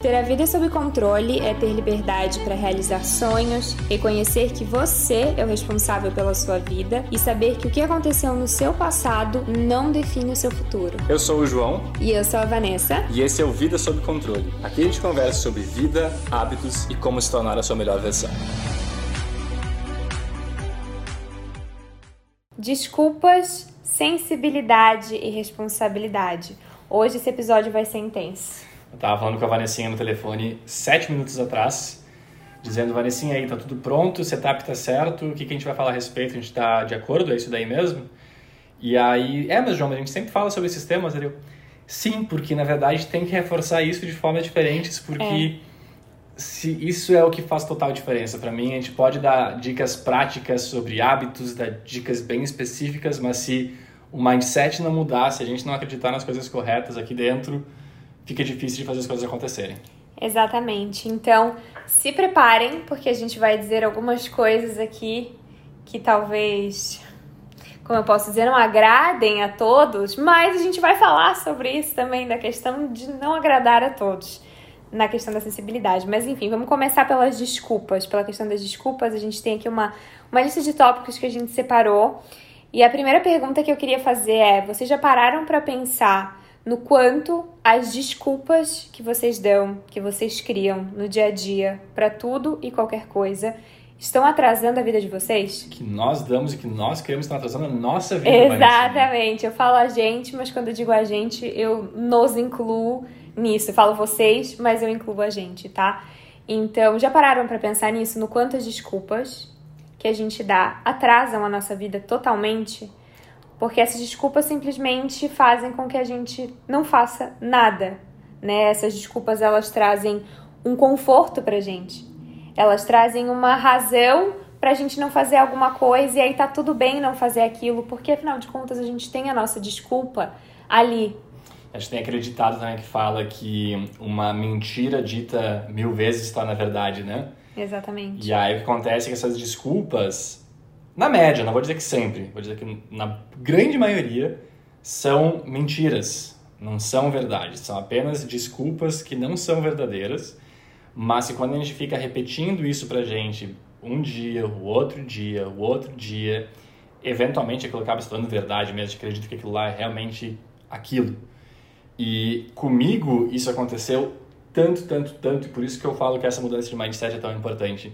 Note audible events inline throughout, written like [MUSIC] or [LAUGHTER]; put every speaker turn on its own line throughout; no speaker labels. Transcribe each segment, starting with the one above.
Ter a vida sob controle é ter liberdade para realizar sonhos, reconhecer que você é o responsável pela sua vida e saber que o que aconteceu no seu passado não define o seu futuro.
Eu sou o João.
E eu sou a Vanessa.
E esse é o Vida Sob Controle. Aqui a gente conversa sobre vida, hábitos e como se tornar a sua melhor versão.
Desculpas, sensibilidade e responsabilidade. Hoje esse episódio vai ser intenso.
Eu tava falando com a Vanessinha no telefone sete minutos atrás, dizendo, Vanessinha, aí, tá tudo pronto, o setup tá certo, o que, que a gente vai falar a respeito? A gente tá de acordo? É isso daí mesmo? E aí, é, mas João, a gente sempre fala sobre esses temas, entendeu? Sim, porque na verdade tem que reforçar isso de formas diferentes, porque é. se isso é o que faz total diferença para mim. A gente pode dar dicas práticas sobre hábitos, dar dicas bem específicas, mas se o mindset não mudar, se a gente não acreditar nas coisas corretas aqui dentro, fica difícil de fazer as coisas acontecerem.
Exatamente. Então, se preparem, porque a gente vai dizer algumas coisas aqui que talvez, como eu posso dizer, não agradem a todos, mas a gente vai falar sobre isso também, da questão de não agradar a todos, na questão da sensibilidade. Mas enfim, vamos começar pelas desculpas. Pela questão das desculpas, a gente tem aqui uma, uma lista de tópicos que a gente separou. E a primeira pergunta que eu queria fazer é: vocês já pararam para pensar no quanto as desculpas que vocês dão, que vocês criam no dia a dia para tudo e qualquer coisa, estão atrasando a vida de vocês?
Que nós damos e que nós queremos estão atrasando a nossa vida.
Exatamente. Eu falo a gente, mas quando eu digo a gente, eu nos incluo nisso. Eu falo vocês, mas eu incluo a gente, tá? Então, já pararam para pensar nisso, no quanto as desculpas que a gente dá atrasam a nossa vida totalmente? Porque essas desculpas simplesmente fazem com que a gente não faça nada, né? Essas desculpas elas trazem um conforto pra gente. Elas trazem uma razão pra gente não fazer alguma coisa e aí tá tudo bem não fazer aquilo, porque afinal de contas a gente tem a nossa desculpa ali.
A gente tem acreditado também que fala que uma mentira dita mil vezes está na verdade, né?
Exatamente.
E aí o que acontece é que essas desculpas na média, não vou dizer que sempre, vou dizer que na grande maioria são mentiras, não são verdades, são apenas desculpas que não são verdadeiras, mas que quando a gente fica repetindo isso pra gente um dia, o outro dia, o outro dia, eventualmente aquilo acaba se tornando verdade mesmo, acredito que aquilo lá é realmente aquilo. E comigo isso aconteceu tanto, tanto, tanto, e por isso que eu falo que essa mudança de mindset é tão importante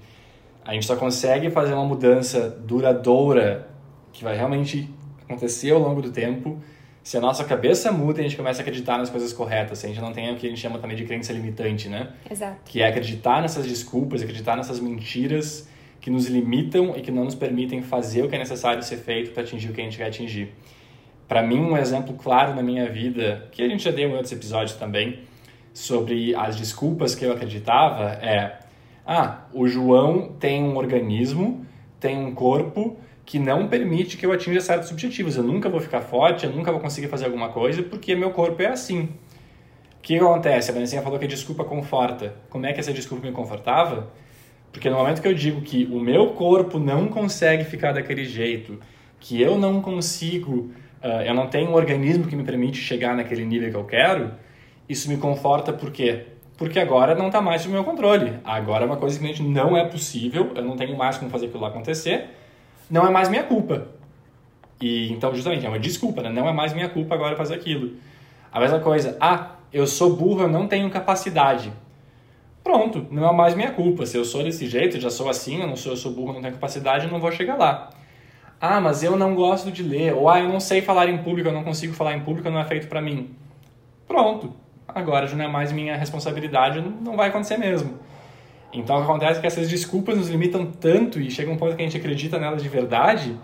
a gente só consegue fazer uma mudança duradoura que vai realmente acontecer ao longo do tempo se a nossa cabeça muda e a gente começa a acreditar nas coisas corretas, se a gente não tem o que a gente chama também de crença limitante, né?
Exato.
Que é acreditar nessas desculpas, acreditar nessas mentiras que nos limitam e que não nos permitem fazer o que é necessário ser feito para atingir o que a gente quer atingir. Para mim, um exemplo claro na minha vida, que a gente já deu em outros episódios também, sobre as desculpas que eu acreditava, é ah, o João tem um organismo, tem um corpo que não permite que eu atinja certos objetivos. Eu nunca vou ficar forte, eu nunca vou conseguir fazer alguma coisa porque meu corpo é assim. O que acontece? A Vanessinha falou que a desculpa conforta. Como é que essa desculpa me confortava? Porque no momento que eu digo que o meu corpo não consegue ficar daquele jeito, que eu não consigo, uh, eu não tenho um organismo que me permite chegar naquele nível que eu quero, isso me conforta por quê? Porque agora não está mais sob meu controle. Agora é uma coisa que não é possível, eu não tenho mais como fazer aquilo acontecer, não é mais minha culpa. E então, justamente, é uma desculpa, né? Não é mais minha culpa agora fazer aquilo. A mesma coisa, ah, eu sou burro, eu não tenho capacidade. Pronto, não é mais minha culpa. Se eu sou desse jeito, já sou assim, eu não sou, eu sou burro, não tenho capacidade, eu não vou chegar lá. Ah, mas eu não gosto de ler, ou ah, eu não sei falar em público, eu não consigo falar em público, não é feito para mim. Pronto, agora já não é mais minha responsabilidade, não vai acontecer mesmo. Então acontece que essas desculpas nos limitam tanto e chega um ponto que a gente acredita nelas de verdade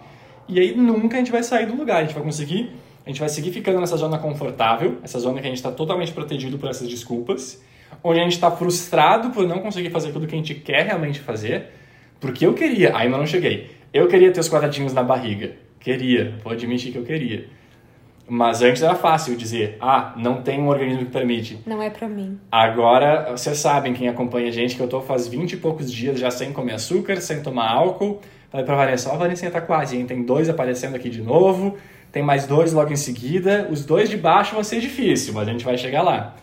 e aí nunca a gente vai sair do lugar, a gente vai conseguir, a gente vai seguir ficando nessa zona confortável, essa zona que a gente está totalmente protegido por essas desculpas, onde a gente está frustrado por não conseguir fazer tudo que a gente quer realmente fazer, porque eu queria, ainda não cheguei, eu queria ter os quadradinhos na barriga, queria, vou admitir que eu queria. Mas antes era fácil dizer, ah, não tem um organismo que permite.
Não é para mim.
Agora, vocês sabem, quem acompanha a gente, que eu tô faz 20 e poucos dias já sem comer açúcar, sem tomar álcool. Falei pra Vanessa, ó, a Vanessa tá quase, hein? Tem dois aparecendo aqui de novo, tem mais dois logo em seguida. Os dois de baixo vão ser difícil, mas a gente vai chegar lá.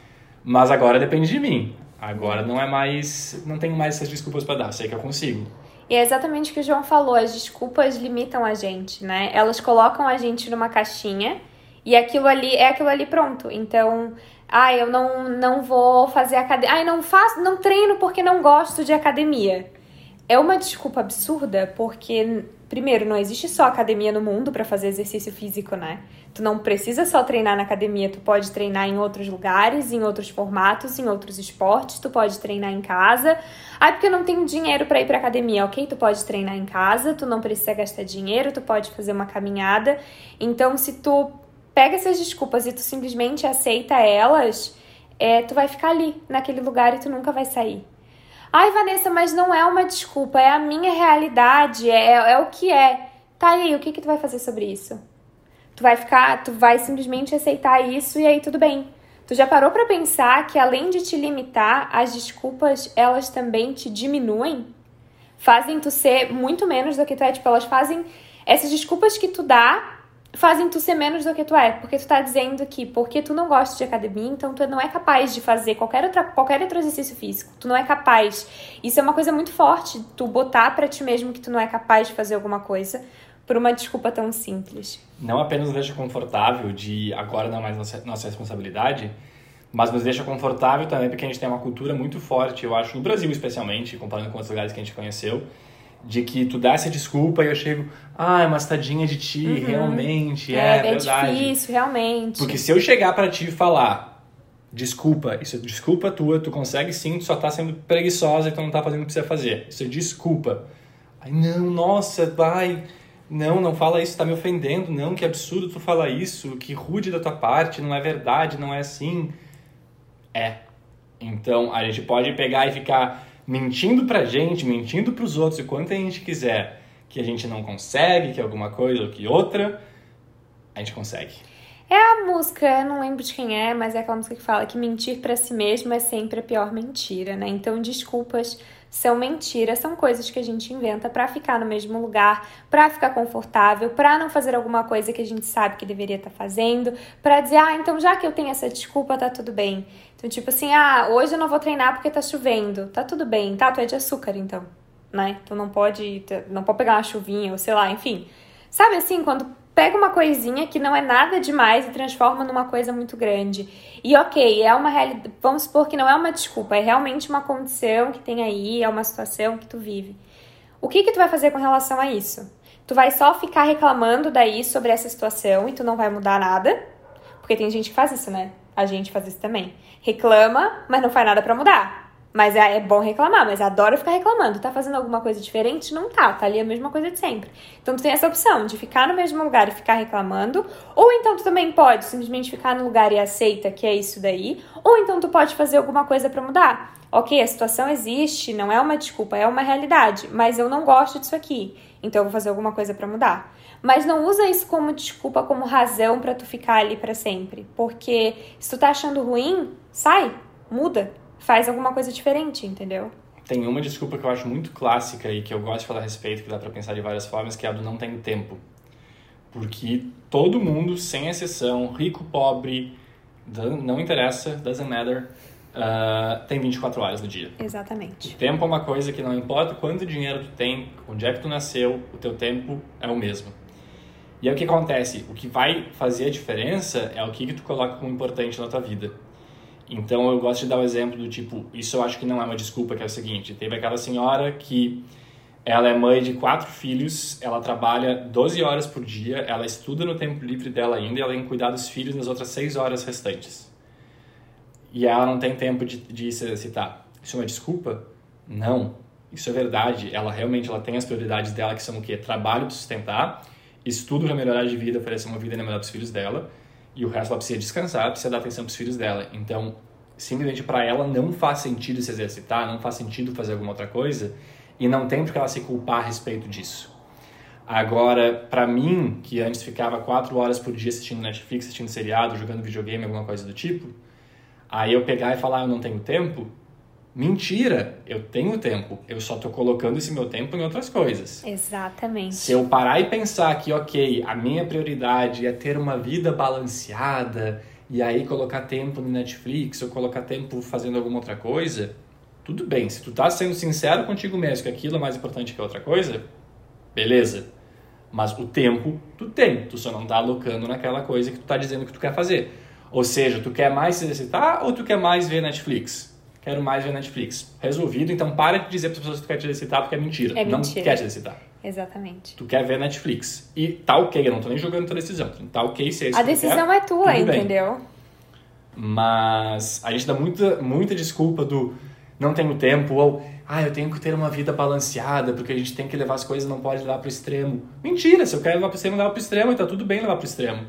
Mas agora depende de mim. Agora não é mais, não tenho mais essas desculpas para dar, sei que eu consigo.
E é exatamente o que o João falou, as desculpas limitam a gente, né? Elas colocam a gente numa caixinha e aquilo ali é aquilo ali pronto. Então, ah, eu não, não vou fazer academia. Ah, eu não faço, não treino porque não gosto de academia. É uma desculpa absurda, porque primeiro, não existe só academia no mundo para fazer exercício físico, né? Tu não precisa só treinar na academia, tu pode treinar em outros lugares, em outros formatos, em outros esportes, tu pode treinar em casa. Ah, porque eu não tenho dinheiro para ir para academia, OK? Tu pode treinar em casa, tu não precisa gastar dinheiro, tu pode fazer uma caminhada. Então, se tu pega essas desculpas e tu simplesmente aceita elas, é, tu vai ficar ali, naquele lugar e tu nunca vai sair. Ai, Vanessa, mas não é uma desculpa, é a minha realidade, é, é o que é. Tá aí, o que, que tu vai fazer sobre isso? Tu vai ficar, tu vai simplesmente aceitar isso e aí tudo bem. Tu já parou para pensar que além de te limitar, as desculpas elas também te diminuem? Fazem tu ser muito menos do que tu é, tipo, elas fazem essas desculpas que tu dá fazem tu ser menos do que tu é, porque tu tá dizendo que porque tu não gosta de academia, então tu não é capaz de fazer qualquer, outra, qualquer outro exercício físico. Tu não é capaz. Isso é uma coisa muito forte, tu botar para ti mesmo que tu não é capaz de fazer alguma coisa por uma desculpa tão simples.
Não apenos nos deixa confortável de agora não é mais nossa, nossa responsabilidade, mas nos deixa confortável também porque a gente tem uma cultura muito forte, eu acho, no Brasil especialmente, comparando com outros lugares que a gente conheceu, de que tu dá essa desculpa e eu chego, ah, é uma tadinha de ti, uhum. realmente, é, é, é verdade.
É difícil, realmente.
Porque se eu chegar para ti e falar, desculpa, isso é desculpa tua, tu consegue sim, tu só tá sendo preguiçosa e tu não tá fazendo o que precisa fazer. Isso é desculpa. Ai, não, nossa, vai, não, não fala isso, tá me ofendendo, não, que absurdo tu falar isso, que rude da tua parte, não é verdade, não é assim. É. Então, a gente pode pegar e ficar mentindo pra gente, mentindo pros outros, o quanto a gente quiser que a gente não consegue, que alguma coisa ou que outra, a gente consegue.
É a música, não lembro de quem é, mas é aquela música que fala que mentir para si mesmo é sempre a pior mentira, né? Então, desculpas são mentiras, são coisas que a gente inventa para ficar no mesmo lugar, para ficar confortável, para não fazer alguma coisa que a gente sabe que deveria estar tá fazendo, para dizer, ah, então já que eu tenho essa desculpa, tá tudo bem. Então, tipo assim, ah, hoje eu não vou treinar porque tá chovendo. Tá tudo bem, tá? Tu é de açúcar, então, né? Tu não pode, não pode pegar uma chuvinha, ou sei lá, enfim. Sabe assim, quando pega uma coisinha que não é nada demais e transforma numa coisa muito grande. E ok, é uma realidade. Vamos supor que não é uma desculpa, é realmente uma condição que tem aí, é uma situação que tu vive. O que que tu vai fazer com relação a isso? Tu vai só ficar reclamando daí sobre essa situação e tu não vai mudar nada? Porque tem gente que faz isso, né? A gente faz isso também. Reclama, mas não faz nada para mudar. Mas é, é bom reclamar, mas adora ficar reclamando. Tá fazendo alguma coisa diferente? Não tá, tá ali a mesma coisa de sempre. Então tu tem essa opção de ficar no mesmo lugar e ficar reclamando, ou então tu também pode simplesmente ficar no lugar e aceita que é isso daí, ou então tu pode fazer alguma coisa para mudar. Ok, a situação existe, não é uma desculpa, é uma realidade, mas eu não gosto disso aqui, então eu vou fazer alguma coisa para mudar. Mas não usa isso como desculpa, como razão para tu ficar ali para sempre, porque se tu tá achando ruim, sai, muda faz alguma coisa diferente, entendeu?
Tem uma desculpa que eu acho muito clássica e que eu gosto de falar a respeito, que dá para pensar de várias formas, que é a do não tenho tempo. Porque todo mundo, sem exceção, rico, pobre, não interessa, doesn't matter, uh, tem 24 horas no dia.
Exatamente.
O tempo é uma coisa que não importa quanto dinheiro tu tem, onde é que tu nasceu, o teu tempo é o mesmo. E aí o que acontece? O que vai fazer a diferença é o que, que tu coloca como importante na tua vida. Então eu gosto de dar o exemplo do tipo, isso eu acho que não é uma desculpa, que é o seguinte, teve aquela senhora que ela é mãe de quatro filhos, ela trabalha 12 horas por dia, ela estuda no tempo livre dela ainda e ela tem que cuidar dos filhos nas outras 6 horas restantes. E ela não tem tempo de, de se exercitar. Isso é uma desculpa? Não. Isso é verdade. Ela realmente ela tem as prioridades dela, que são o quê? Trabalho para sustentar, estudo para melhorar de vida, oferecer uma vida melhor para os filhos dela e o resto ela precisa descansar, precisa dar atenção para os filhos dela. Então, simplesmente para ela não faz sentido se exercitar, não faz sentido fazer alguma outra coisa e não tem porque ela se culpar a respeito disso. Agora, para mim, que antes ficava quatro horas por dia assistindo Netflix, assistindo seriado, jogando videogame, alguma coisa do tipo, aí eu pegar e falar eu não tenho tempo, Mentira, eu tenho tempo, eu só estou colocando esse meu tempo em outras coisas.
Exatamente.
Se eu parar e pensar que, ok, a minha prioridade é ter uma vida balanceada, e aí colocar tempo no Netflix ou colocar tempo fazendo alguma outra coisa, tudo bem. Se tu tá sendo sincero contigo mesmo que aquilo é mais importante que outra coisa, beleza. Mas o tempo tu tem, tu só não tá alocando naquela coisa que tu tá dizendo que tu quer fazer. Ou seja, tu quer mais se exercitar ou tu quer mais ver Netflix? Quero mais ver Netflix. Resolvido, então para de dizer para as pessoas que tu quer te exercitar porque é mentira.
É
não
mentira.
quer te exercitar.
Exatamente.
Tu quer ver Netflix. E tá ok, eu não tô nem julgando tua decisão. Tá ok se é isso
A
que
decisão
quer,
é tua, entendeu?
Mas a gente dá muita, muita desculpa do não tenho tempo ou ah, eu tenho que ter uma vida balanceada porque a gente tem que levar as coisas, não pode levar pro extremo. Mentira, se eu quero levar pro extremo, levar pro extremo e tá tudo bem levar pro extremo.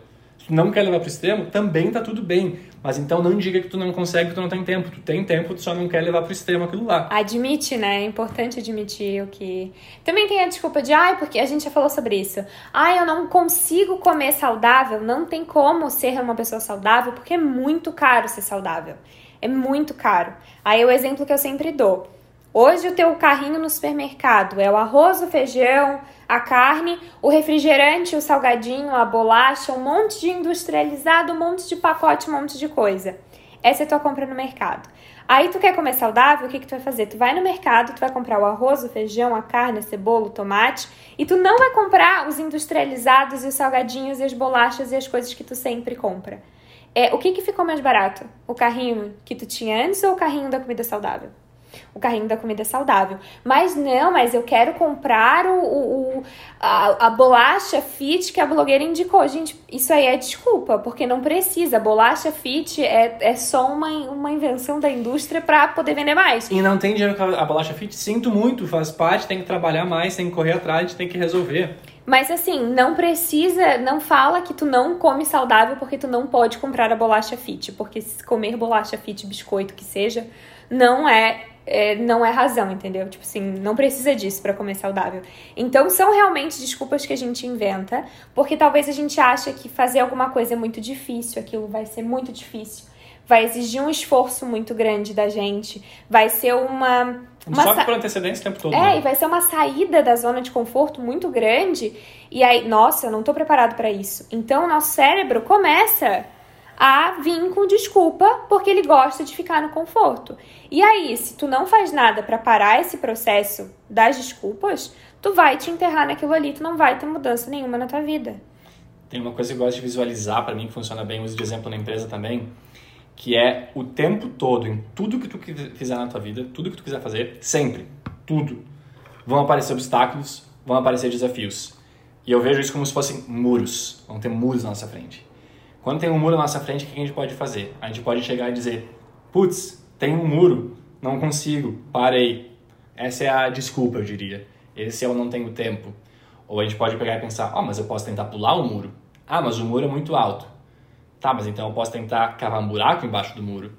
Tu não quer levar pro extremo, também tá tudo bem. Mas então não diga que tu não consegue, que tu não tem tempo. Tu tem tempo, tu só não quer levar pro extremo aquilo lá.
Admite, né? É importante admitir o que. Também tem a desculpa de, ai, porque a gente já falou sobre isso. Ai, eu não consigo comer saudável. Não tem como ser uma pessoa saudável porque é muito caro ser saudável. É muito caro. Aí o exemplo que eu sempre dou. Hoje o teu carrinho no supermercado é o arroz, o feijão, a carne, o refrigerante, o salgadinho, a bolacha, um monte de industrializado, um monte de pacote, um monte de coisa. Essa é a tua compra no mercado. Aí tu quer comer saudável, o que, que tu vai fazer? Tu vai no mercado, tu vai comprar o arroz, o feijão, a carne, a cebola, o tomate, e tu não vai comprar os industrializados e os salgadinhos e as bolachas e as coisas que tu sempre compra. É, o que, que ficou mais barato? O carrinho que tu tinha antes ou o carrinho da comida saudável? O carrinho da comida saudável. Mas não, mas eu quero comprar o, o, a, a, bolacha fit que a blogueira indicou. Gente, isso aí é desculpa, porque não precisa. Bolacha fit é, é só uma, uma invenção da indústria para poder vender mais.
E não tem dinheiro com a bolacha fit? Sinto muito, faz parte, tem que trabalhar mais, tem que correr atrás, tem que resolver.
Mas assim, não precisa, não fala que tu não come saudável porque tu não pode comprar a bolacha fit, porque comer bolacha fit, biscoito que seja, não é é, não é razão, entendeu? Tipo assim, não precisa disso para comer saudável. Então são realmente desculpas que a gente inventa, porque talvez a gente acha que fazer alguma coisa é muito difícil, aquilo vai ser muito difícil, vai exigir um esforço muito grande da gente, vai ser uma uma
Só por antecedência o tempo todo.
É,
né?
e vai ser uma saída da zona de conforto muito grande. E aí, nossa, eu não tô preparado para isso. Então, o nosso cérebro começa a vir com desculpa porque ele gosta de ficar no conforto. E aí, se tu não faz nada para parar esse processo das desculpas, tu vai te enterrar naquilo ali, tu não vai ter mudança nenhuma na tua vida.
Tem uma coisa que eu gosto de visualizar para mim que funciona bem, uso de exemplo na empresa também, que é o tempo todo em tudo que tu fizer na tua vida, tudo que tu quiser fazer, sempre, tudo, vão aparecer obstáculos, vão aparecer desafios. E eu vejo isso como se fossem muros, vão ter muros na nossa frente. Quando tem um muro na nossa frente, o que a gente pode fazer? A gente pode chegar e dizer: putz, tem um muro, não consigo, parei. Essa é a desculpa, eu diria. Esse é o não tenho tempo. Ou a gente pode pegar e pensar: ó, oh, mas eu posso tentar pular o muro. Ah, mas o muro é muito alto. Tá, mas então eu posso tentar cavar um buraco embaixo do muro.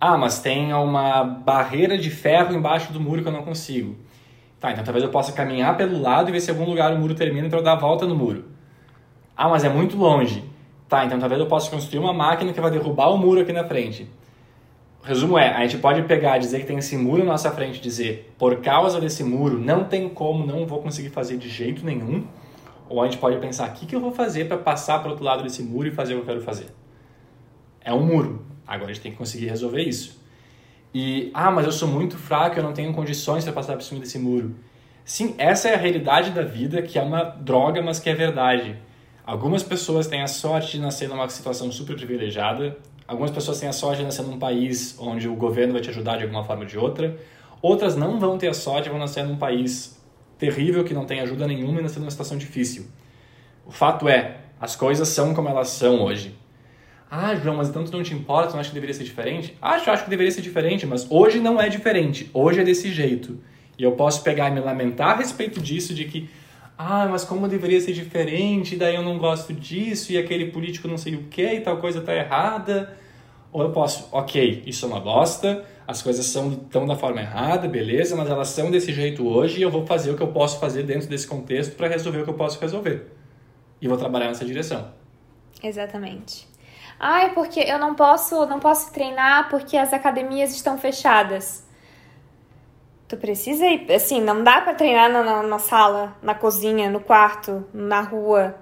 Ah, mas tem uma barreira de ferro embaixo do muro que eu não consigo. Tá, então talvez eu possa caminhar pelo lado e ver se em algum lugar o muro termina para eu dar a volta no muro. Ah, mas é muito longe. Tá, então talvez eu possa construir uma máquina que vai derrubar o muro aqui na frente. O resumo é, a gente pode pegar, dizer que tem esse muro na nossa frente, dizer, por causa desse muro, não tem como, não vou conseguir fazer de jeito nenhum. Ou a gente pode pensar, o que, que eu vou fazer para passar para o outro lado desse muro e fazer o que eu quero fazer? É um muro. Agora a gente tem que conseguir resolver isso. E, ah, mas eu sou muito fraco, eu não tenho condições para passar por cima desse muro. Sim, essa é a realidade da vida, que é uma droga, mas que é verdade. Algumas pessoas têm a sorte de nascer numa situação super privilegiada, algumas pessoas têm a sorte de nascer num país onde o governo vai te ajudar de alguma forma ou de outra, outras não vão ter a sorte e vão nascer num país terrível que não tem ajuda nenhuma e nascer numa situação difícil. O fato é, as coisas são como elas são hoje. Ah, João, mas tu não te importa, não acha que deveria ser diferente? Acho, acho que deveria ser diferente, mas hoje não é diferente. Hoje é desse jeito. E eu posso pegar e me lamentar a respeito disso, de que ah, mas como deveria ser diferente, daí eu não gosto disso, e aquele político não sei o que, e tal coisa tá errada. Ou eu posso, ok, isso é uma bosta, as coisas são tão da forma errada, beleza, mas elas são desse jeito hoje e eu vou fazer o que eu posso fazer dentro desse contexto para resolver o que eu posso resolver. E vou trabalhar nessa direção.
Exatamente. Ai, porque eu não posso, não posso treinar porque as academias estão fechadas. Tu precisa ir, assim, não dá para treinar na, na, na, sala, na cozinha, no quarto, na rua,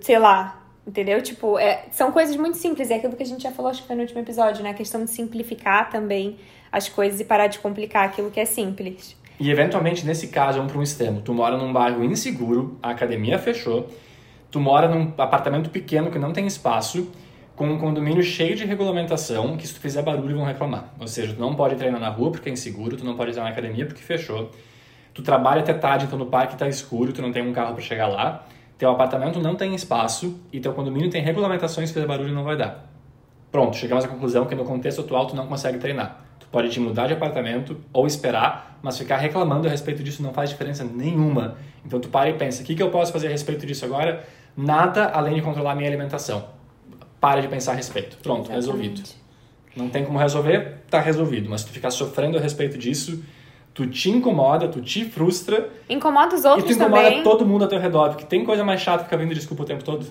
sei lá, Entendeu? Tipo, é, são coisas muito simples. É aquilo que a gente já falou, acho que foi no último episódio, né? A questão de simplificar também as coisas e parar de complicar aquilo que é simples.
E eventualmente, nesse caso, vamos para um extremo. Tu mora num bairro inseguro, a academia fechou, tu mora num apartamento pequeno que não tem espaço, com um condomínio cheio de regulamentação, que se tu fizer barulho vão reclamar. Ou seja, tu não pode treinar na rua porque é inseguro, tu não pode entrar na academia porque fechou. Tu trabalha até tarde, então no parque está escuro, tu não tem um carro para chegar lá teu apartamento não tem espaço e teu condomínio tem regulamentações que fazer barulho não vai dar. Pronto, chegamos à conclusão que no contexto atual tu não consegue treinar. Tu pode te mudar de apartamento ou esperar, mas ficar reclamando a respeito disso não faz diferença nenhuma. Então tu para e pensa, o que, que eu posso fazer a respeito disso agora? Nada além de controlar minha alimentação. Para de pensar a respeito. Pronto, Exatamente. resolvido. Não tem como resolver, tá resolvido. Mas tu ficar sofrendo a respeito disso, tu te incomoda, tu te frustra.
Incomoda os outros
também. E tu incomoda
também.
todo mundo ao teu redor, porque tem coisa mais chata que ficar vendo desculpa o tempo todo.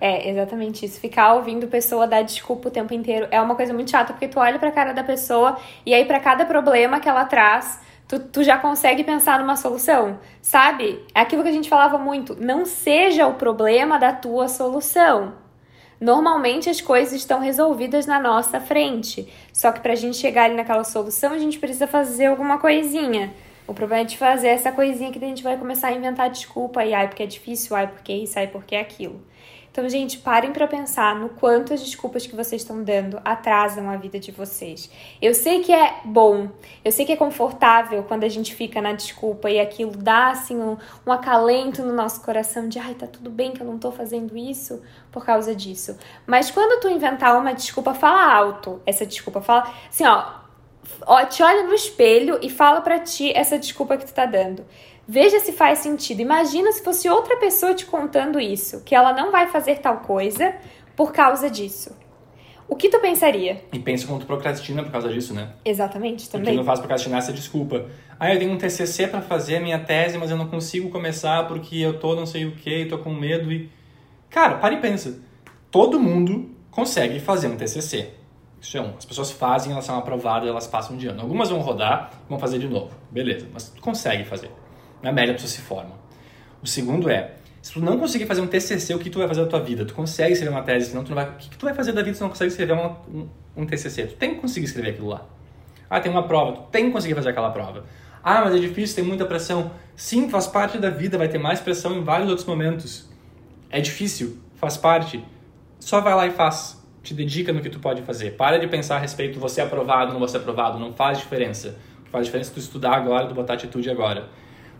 É, exatamente isso. Ficar ouvindo pessoa dar desculpa o tempo inteiro é uma coisa muito chata, porque tu olha pra cara da pessoa e aí para cada problema que ela traz, tu, tu já consegue pensar numa solução, sabe? É aquilo que a gente falava muito, não seja o problema da tua solução. Normalmente as coisas estão resolvidas na nossa frente. Só que para a gente chegar ali naquela solução, a gente precisa fazer alguma coisinha. O problema é de fazer essa coisinha que a gente vai começar a inventar desculpa e ai porque é difícil, ai porque isso, ai porque é aquilo. Então, gente, parem para pensar no quanto as desculpas que vocês estão dando atrasam a vida de vocês. Eu sei que é bom, eu sei que é confortável quando a gente fica na desculpa e aquilo dá assim um, um acalento no nosso coração de ai, tá tudo bem que eu não tô fazendo isso por causa disso. Mas quando tu inventar uma desculpa, fala alto. Essa desculpa fala assim, ó, ó te olha no espelho e fala para ti essa desculpa que tu tá dando. Veja se faz sentido. Imagina se fosse outra pessoa te contando isso, que ela não vai fazer tal coisa por causa disso. O que tu pensaria?
E pensa como tu procrastina por causa disso, né?
Exatamente, também.
Porque não faz procrastinar essa desculpa. Ah, eu tenho um TCC para fazer a minha tese, mas eu não consigo começar porque eu tô não sei o que, tô com medo e... Cara, para e pensa. Todo mundo consegue fazer um TCC. Isso é um. As pessoas fazem, elas são aprovadas, elas passam de ano. Algumas vão rodar, vão fazer de novo. Beleza, mas tu consegue fazer na média a pessoa se forma. O segundo é, se tu não conseguir fazer um TCC, o que tu vai fazer da tua vida? Tu consegue escrever uma tese, senão tu não vai... O que tu vai fazer da vida se tu não consegue escrever uma, um, um TCC? Tu tem que conseguir escrever aquilo lá. Ah, tem uma prova, tu tem que conseguir fazer aquela prova. Ah, mas é difícil, tem muita pressão. Sim, faz parte da vida, vai ter mais pressão em vários outros momentos. É difícil, faz parte. Só vai lá e faz. Te dedica no que tu pode fazer. Para de pensar a respeito, você é aprovado, não você aprovado. Não faz diferença. O que faz diferença é tu estudar agora, tu botar atitude agora.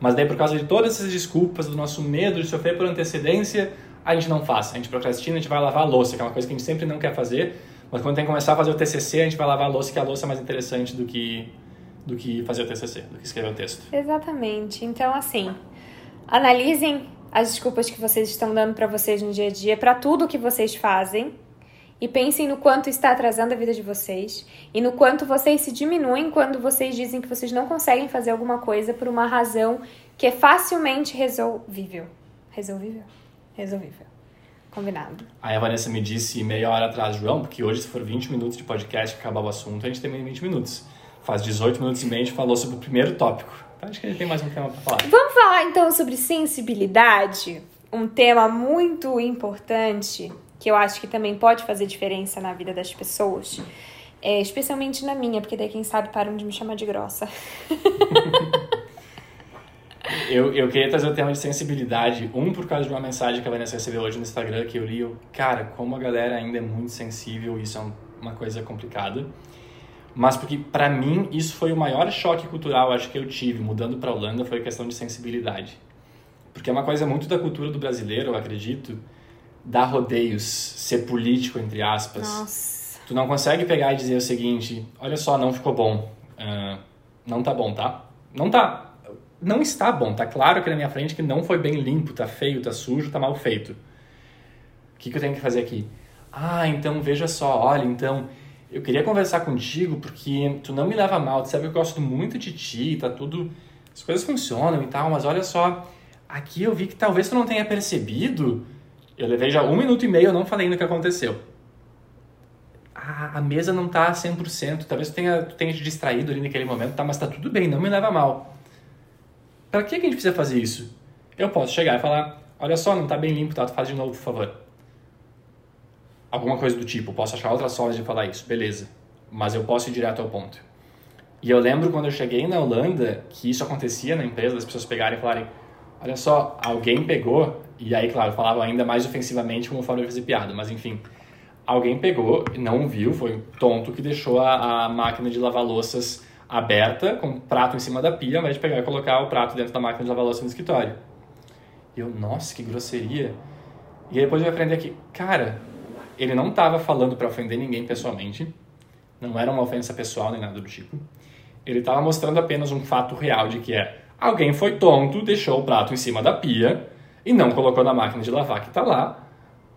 Mas daí, por causa de todas essas desculpas, do nosso medo de sofrer por antecedência, a gente não faz. A gente procrastina, a gente vai lavar a louça, que é uma coisa que a gente sempre não quer fazer. Mas quando tem que começar a fazer o TCC, a gente vai lavar a louça, que a louça é mais interessante do que, do que fazer o TCC, do que escrever o texto.
Exatamente. Então, assim, analisem as desculpas que vocês estão dando para vocês no dia a dia, para tudo que vocês fazem e pensem no quanto está atrasando a vida de vocês e no quanto vocês se diminuem quando vocês dizem que vocês não conseguem fazer alguma coisa por uma razão que é facilmente resolvível. Resolvível? Resolvível. Combinado.
Aí a Vanessa me disse meia hora atrás, João, porque hoje se for 20 minutos de podcast acabar o assunto, a gente tem 20 minutos. Faz 18 minutos e meio a gente falou sobre o primeiro tópico. Então acho que a gente tem mais um tema para falar.
Vamos falar então sobre sensibilidade, um tema muito importante que eu acho que também pode fazer diferença na vida das pessoas. É, especialmente na minha, porque daí quem sabe param de me chamar de grossa. [LAUGHS]
eu, eu queria trazer o tema de sensibilidade, um por causa de uma mensagem que a Vanessa recebeu hoje no Instagram, que eu li, cara, como a galera ainda é muito sensível, isso é uma coisa complicada. Mas porque, para mim, isso foi o maior choque cultural, acho que eu tive, mudando para Holanda, foi a questão de sensibilidade. Porque é uma coisa muito da cultura do brasileiro, eu acredito, dar rodeios, ser político, entre aspas.
Nossa.
Tu não consegue pegar e dizer o seguinte: olha só, não ficou bom. Uh, não tá bom, tá? Não tá. Não está bom. Tá claro aqui na minha frente que não foi bem limpo, tá feio, tá sujo, tá mal feito. O que, que eu tenho que fazer aqui? Ah, então veja só, olha, então eu queria conversar contigo porque tu não me leva mal, tu sabe que eu gosto muito de ti, tá tudo. As coisas funcionam e tal, mas olha só, aqui eu vi que talvez tu não tenha percebido eu levei já um minuto e meio, eu não falei ainda o que aconteceu. A, a mesa não tá 100%, talvez tu tenha, tu tenha te distraído ali naquele momento, tá, mas tá tudo bem, não me leva mal. Para que, que a gente precisa fazer isso? Eu posso chegar e falar, olha só, não tá bem limpo, tá? Tu faz de novo, por favor. alguma coisa do tipo, posso achar outras formas de falar isso, beleza. Mas eu posso ir direto ao ponto. E eu lembro quando eu cheguei na Holanda que isso acontecia na empresa, as pessoas pegarem e falarem: olha só, alguém pegou, e aí, claro, falava ainda mais ofensivamente como fazer piada, mas enfim, alguém pegou, não viu, foi um tonto que deixou a, a máquina de lavar louças aberta, com o prato em cima da pia, ao invés de pegar e colocar o prato dentro da máquina de lavar louça no escritório. E eu, nossa, que grosseria. E aí depois eu aprender que, cara, ele não estava falando para ofender ninguém pessoalmente, não era uma ofensa pessoal nem nada do tipo. Ele estava mostrando apenas um fato real de que é alguém foi tonto, deixou o prato em cima da pia e não colocou na máquina de lavar que está lá.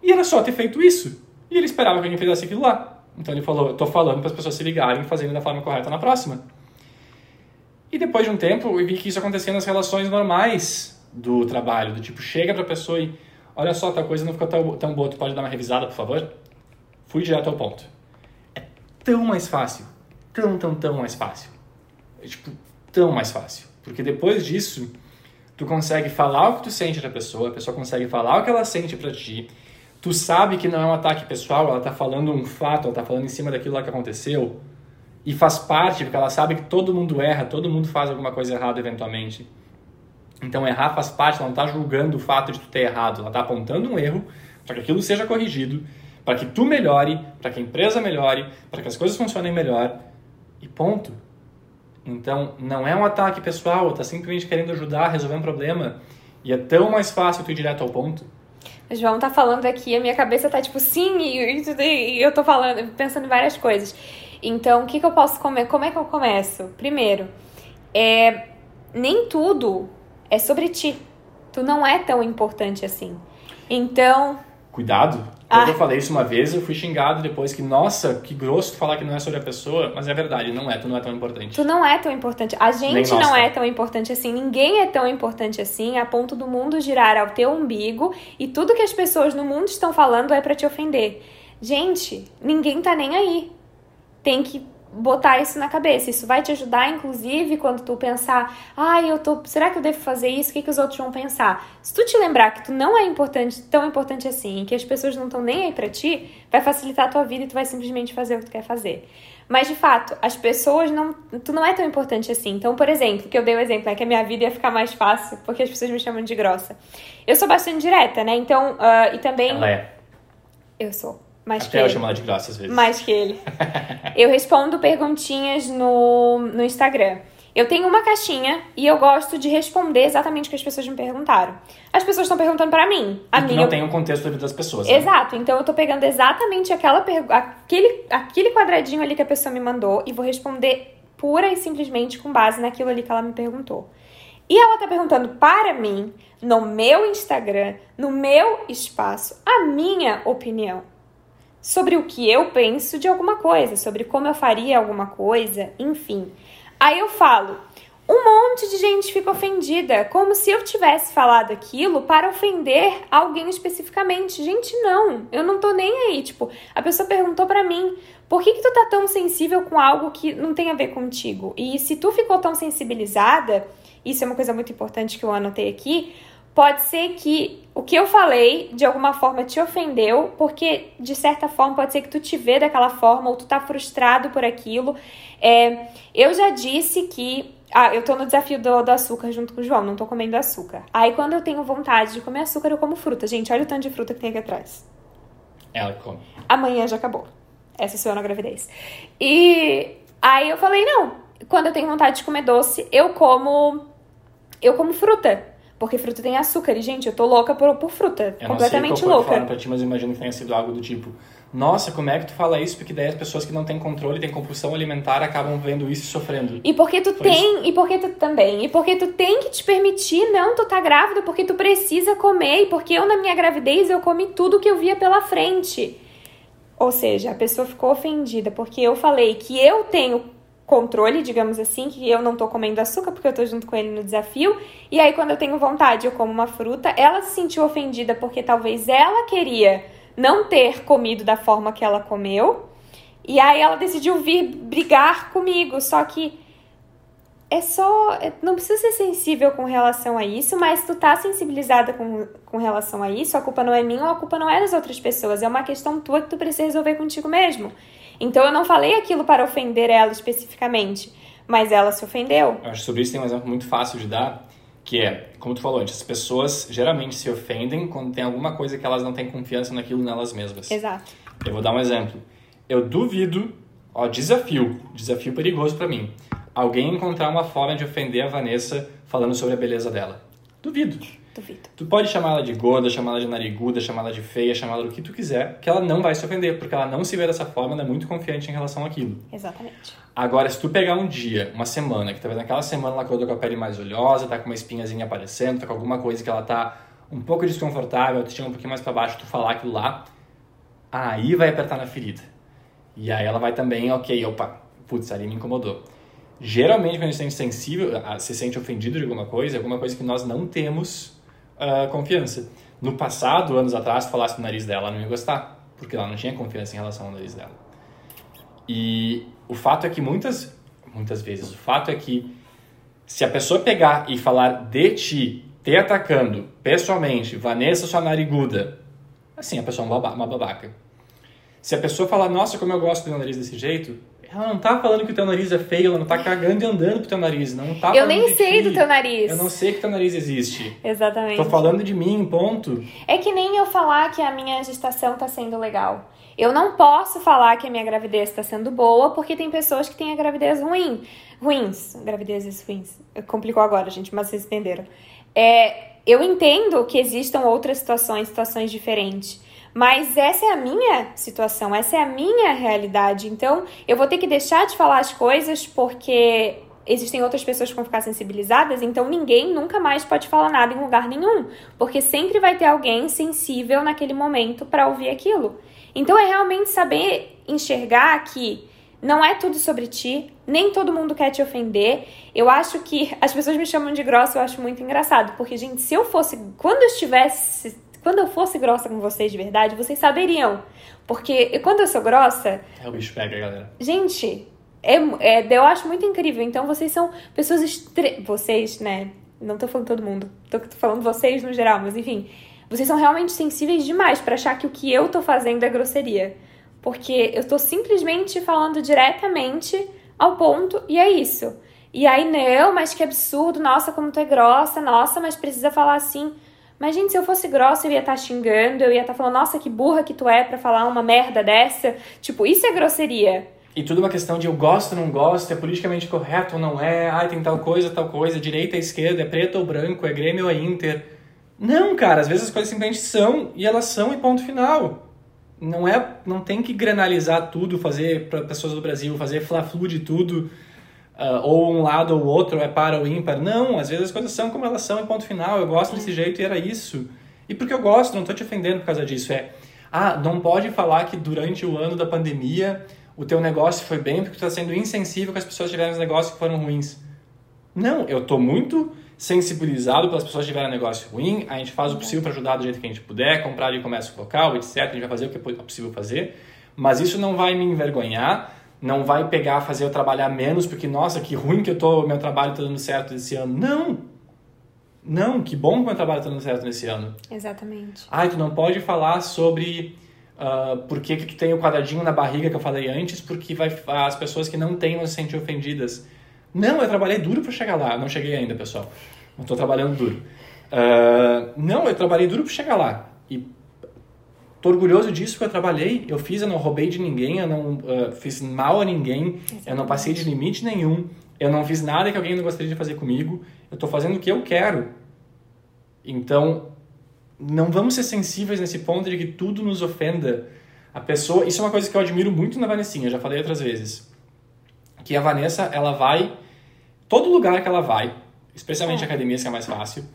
E era só ter feito isso. E ele esperava que alguém fizesse aquilo lá. Então ele falou: estou falando para as pessoas se ligarem e fazerem da forma correta na próxima. E depois de um tempo, eu vi que isso acontecia nas relações normais do trabalho, do tipo, chega para a pessoa e olha só, tal coisa não ficou tão, tão boa, tu pode dar uma revisada, por favor? Fui direto ao ponto. É tão mais fácil, tão, tão, tão mais fácil. É tipo, tão mais fácil. Porque depois disso, tu consegue falar o que tu sente pra pessoa, a pessoa consegue falar o que ela sente pra ti, tu sabe que não é um ataque pessoal, ela tá falando um fato, ela tá falando em cima daquilo lá que aconteceu, e faz parte, porque ela sabe que todo mundo erra, todo mundo faz alguma coisa errada eventualmente. Então errar faz parte, ela não está julgando o fato de tu ter errado, ela está apontando um erro para que aquilo seja corrigido, para que tu melhore, para que a empresa melhore, para que as coisas funcionem melhor e ponto. Então não é um ataque pessoal, está simplesmente querendo ajudar resolver um problema e é tão mais fácil tu ir direto ao ponto.
O João tá falando aqui, a minha cabeça tá tipo, sim, e eu tô falando, pensando em várias coisas. Então, o que, que eu posso comer? Como é que eu começo? Primeiro, é, nem tudo é sobre ti. Tu não é tão importante assim. Então.
Cuidado. Quando ah. eu falei isso uma vez, eu fui xingado depois que, nossa, que grosso falar que não é sobre a pessoa, mas é verdade, não é, tu não é tão importante.
Tu não é tão importante. A gente não é tão importante assim, ninguém é tão importante assim, a ponto do mundo girar ao teu umbigo e tudo que as pessoas no mundo estão falando é para te ofender. Gente, ninguém tá nem aí. Tem que botar isso na cabeça. Isso vai te ajudar, inclusive, quando tu pensar, ah, eu tô. Será que eu devo fazer isso? O que, que os outros vão pensar? Se tu te lembrar que tu não é importante, tão importante assim, que as pessoas não estão nem aí pra ti, vai facilitar a tua vida e tu vai simplesmente fazer o que tu quer fazer. Mas de fato, as pessoas não. Tu não é tão importante assim. Então, por exemplo, que eu dei o um exemplo, é que a minha vida ia ficar mais fácil, porque as pessoas me chamam de grossa. Eu sou bastante direta, né? Então, uh, e também.
Ela é.
Eu sou. Mais
Até que eu chamo ela de graça às vezes.
Mais que ele. [LAUGHS] eu respondo perguntinhas no, no Instagram. Eu tenho uma caixinha e eu gosto de responder exatamente o que as pessoas me perguntaram. As pessoas estão perguntando para mim.
A e minha... não tem um contexto da vida das pessoas.
Né? Exato. Então eu tô pegando exatamente aquela per... aquele, aquele quadradinho ali que a pessoa me mandou e vou responder pura e simplesmente com base naquilo ali que ela me perguntou. E ela tá perguntando para mim, no meu Instagram, no meu espaço, a minha opinião sobre o que eu penso de alguma coisa, sobre como eu faria alguma coisa, enfim. Aí eu falo, um monte de gente fica ofendida, como se eu tivesse falado aquilo para ofender alguém especificamente. Gente, não, eu não tô nem aí. Tipo, a pessoa perguntou para mim, por que, que tu tá tão sensível com algo que não tem a ver contigo? E se tu ficou tão sensibilizada, isso é uma coisa muito importante que eu anotei aqui, pode ser que o que eu falei de alguma forma te ofendeu, porque de certa forma pode ser que tu te vê daquela forma ou tu tá frustrado por aquilo. É, eu já disse que. Ah, eu tô no desafio do, do, açúcar junto com o João, não tô comendo açúcar. Aí quando eu tenho vontade de comer açúcar, eu como fruta. Gente, olha o tanto de fruta que tem aqui atrás.
Ela come.
Amanhã já acabou. Essa sou eu na gravidez. E aí eu falei, não, quando eu tenho vontade de comer doce, eu como. Eu como fruta. Porque fruta tem açúcar. E, gente, eu tô louca por, por fruta. Eu completamente
não sei
qual louca.
pra ti, mas eu imagino que tenha sido algo do tipo. Nossa, como é que tu fala isso? Porque daí as pessoas que não têm controle, têm compulsão alimentar, acabam vendo isso e sofrendo.
E porque tu Foi tem, isso? e porque tu também, e porque tu tem que te permitir, não, tu tá grávida porque tu precisa comer, e porque eu na minha gravidez eu comi tudo que eu via pela frente. Ou seja, a pessoa ficou ofendida porque eu falei que eu tenho controle, digamos assim, que eu não tô comendo açúcar porque eu tô junto com ele no desafio. E aí, quando eu tenho vontade, eu como uma fruta. Ela se sentiu ofendida porque talvez ela queria não ter comido da forma que ela comeu. E aí ela decidiu vir brigar comigo. Só que é só. é- Não precisa ser sensível com relação a isso, mas tu tá sensibilizada com, com relação a isso, a culpa não é minha ou a culpa não é das outras pessoas. É uma questão tua que tu precisa resolver contigo mesmo. Então eu não falei aquilo para ofender ela especificamente, mas ela se ofendeu.
Eu acho que sobre isso tem um exemplo muito fácil de dar, que é, como tu falou antes, as pessoas geralmente se ofendem quando tem alguma coisa que elas não têm confiança naquilo nelas mesmas.
Exato.
Eu vou dar um exemplo. Eu duvido, ó, desafio, desafio perigoso pra mim. Alguém encontrar uma forma de ofender a Vanessa falando sobre a beleza dela. Duvido.
Duvido.
Tu pode chamar ela de gorda, chamar ela de nariguda, chamar ela de feia, chamar ela do que tu quiser, que ela não vai se ofender, porque ela não se vê dessa forma, ela é muito confiante em relação àquilo.
Exatamente.
Agora, se tu pegar um dia, uma semana, que talvez naquela semana ela acordou com a pele mais oleosa, tá com uma espinhazinha aparecendo, tá com alguma coisa que ela tá um pouco desconfortável, tu tinha um pouquinho mais pra baixo, tu falar aquilo lá, aí vai apertar na ferida. E aí ela vai também, ok, opa, putz, ali me incomodou. Geralmente, quando a gente se sente sensível, se sente ofendido de alguma coisa, é alguma coisa que nós não temos ah, confiança. No passado, anos atrás, se falasse do nariz dela, ela não ia gostar, porque ela não tinha confiança em relação ao nariz dela. E o fato é que muitas, muitas vezes, o fato é que se a pessoa pegar e falar de ti, te atacando pessoalmente, Vanessa, sua nariguda, assim, a pessoa é uma babaca. Se a pessoa falar, nossa, como eu gosto do meu nariz desse jeito, ela não tá falando que o teu nariz é feio, ela não tá cagando e andando pro teu nariz, não tá
Eu nem sei do teu nariz.
Eu não sei que teu nariz existe.
Exatamente.
Tô falando de mim, ponto.
É que nem eu falar que a minha gestação tá sendo legal. Eu não posso falar que a minha gravidez está sendo boa, porque tem pessoas que têm a gravidez ruim. Ruins. Gravidezes ruins. Complicou agora, gente, mas vocês entenderam. É, eu entendo que existam outras situações, situações diferentes. Mas essa é a minha situação, essa é a minha realidade. Então, eu vou ter que deixar de falar as coisas porque existem outras pessoas que vão ficar sensibilizadas, então ninguém nunca mais pode falar nada em lugar nenhum, porque sempre vai ter alguém sensível naquele momento para ouvir aquilo. Então é realmente saber enxergar que não é tudo sobre ti, nem todo mundo quer te ofender. Eu acho que as pessoas me chamam de grossa, eu acho muito engraçado, porque gente, se eu fosse, quando eu estivesse, quando eu fosse grossa com vocês de verdade, vocês saberiam. Porque quando eu sou grossa,
É o bicho pega, galera.
Gente, é, é, eu acho muito incrível. Então, vocês são pessoas estre... Vocês, né? Não tô falando todo mundo. Tô, tô falando vocês no geral, mas enfim. Vocês são realmente sensíveis demais pra achar que o que eu tô fazendo é grosseria. Porque eu tô simplesmente falando diretamente ao ponto e é isso. E aí, não, mas que absurdo, nossa, como tu é grossa, nossa, mas precisa falar assim. Mas, gente, se eu fosse grossa, eu ia estar xingando, eu ia estar falando, nossa, que burra que tu é pra falar uma merda dessa. Tipo, isso é grosseria.
E tudo uma questão de eu gosto ou não gosto, é politicamente correto ou não é, ai, tem tal coisa, tal coisa, direita, esquerda, é preto ou branco, é Grêmio ou é Inter. Não, cara, às vezes as coisas simplesmente são e elas são e ponto final. Não é, não tem que granalizar tudo, fazer para pessoas do Brasil, fazer fla-flu de tudo, ah, ou um lado ou outro, é para ou ímpar. Não, às vezes as coisas são como elas são e ponto final. Eu gosto desse jeito e era isso. E porque eu gosto, não tô te ofendendo por causa disso. É, ah, não pode falar que durante o ano da pandemia o teu negócio foi bem porque tu tá sendo insensível com as pessoas que tiveram os negócios que foram ruins. Não, eu tô muito sensibilizado pelas pessoas que tiveram negócio ruim, a gente faz o possível para ajudar do jeito que a gente puder, comprar de comércio local, etc. A gente vai fazer o que é possível fazer, mas isso não vai me envergonhar, não vai pegar, fazer eu trabalhar menos, porque, nossa, que ruim que eu tô, meu trabalho tá dando certo esse ano. Não! Não, que bom que meu trabalho tá dando certo nesse ano.
Exatamente.
Ai, tu não pode falar sobre uh, por que, que tu tem o quadradinho na barriga que eu falei antes, porque vai, as pessoas que não têm vão se sentir ofendidas. Não, eu trabalhei duro para chegar lá. Eu não cheguei ainda, pessoal. Não estou trabalhando duro. Uh, não, eu trabalhei duro para chegar lá. E tô orgulhoso disso que eu trabalhei. Eu fiz, eu não roubei de ninguém, eu não uh, fiz mal a ninguém, eu não passei de limite nenhum, eu não fiz nada que alguém não gostaria de fazer comigo. Eu tô fazendo o que eu quero. Então, não vamos ser sensíveis nesse ponto de que tudo nos ofenda. A pessoa, isso é uma coisa que eu admiro muito na Vanessinha, já falei outras vezes. Que a Vanessa, ela vai todo lugar que ela vai, especialmente
É.
academias que é mais fácil,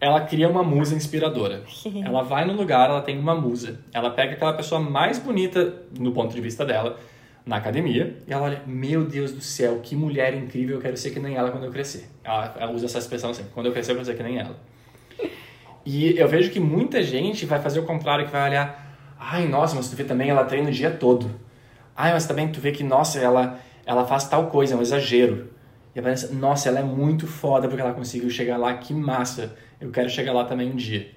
ela cria uma musa inspiradora. [LAUGHS] ela vai no lugar, ela tem uma musa. Ela pega aquela pessoa mais bonita no ponto de vista dela na academia e ela olha, meu Deus do céu, que mulher incrível, eu quero ser que nem ela quando eu crescer. Ela, ela usa essa expressão sempre, quando eu crescer eu quero ser que nem ela. E eu vejo que muita gente vai fazer o contrário, que vai olhar, ai, nossa, mas tu vê também, ela treina o dia todo. Ai, mas também tu vê que, nossa, ela, ela faz tal coisa, é um exagero. E aparece, nossa, ela é muito foda porque ela conseguiu chegar lá, que massa. Eu quero chegar lá também um dia.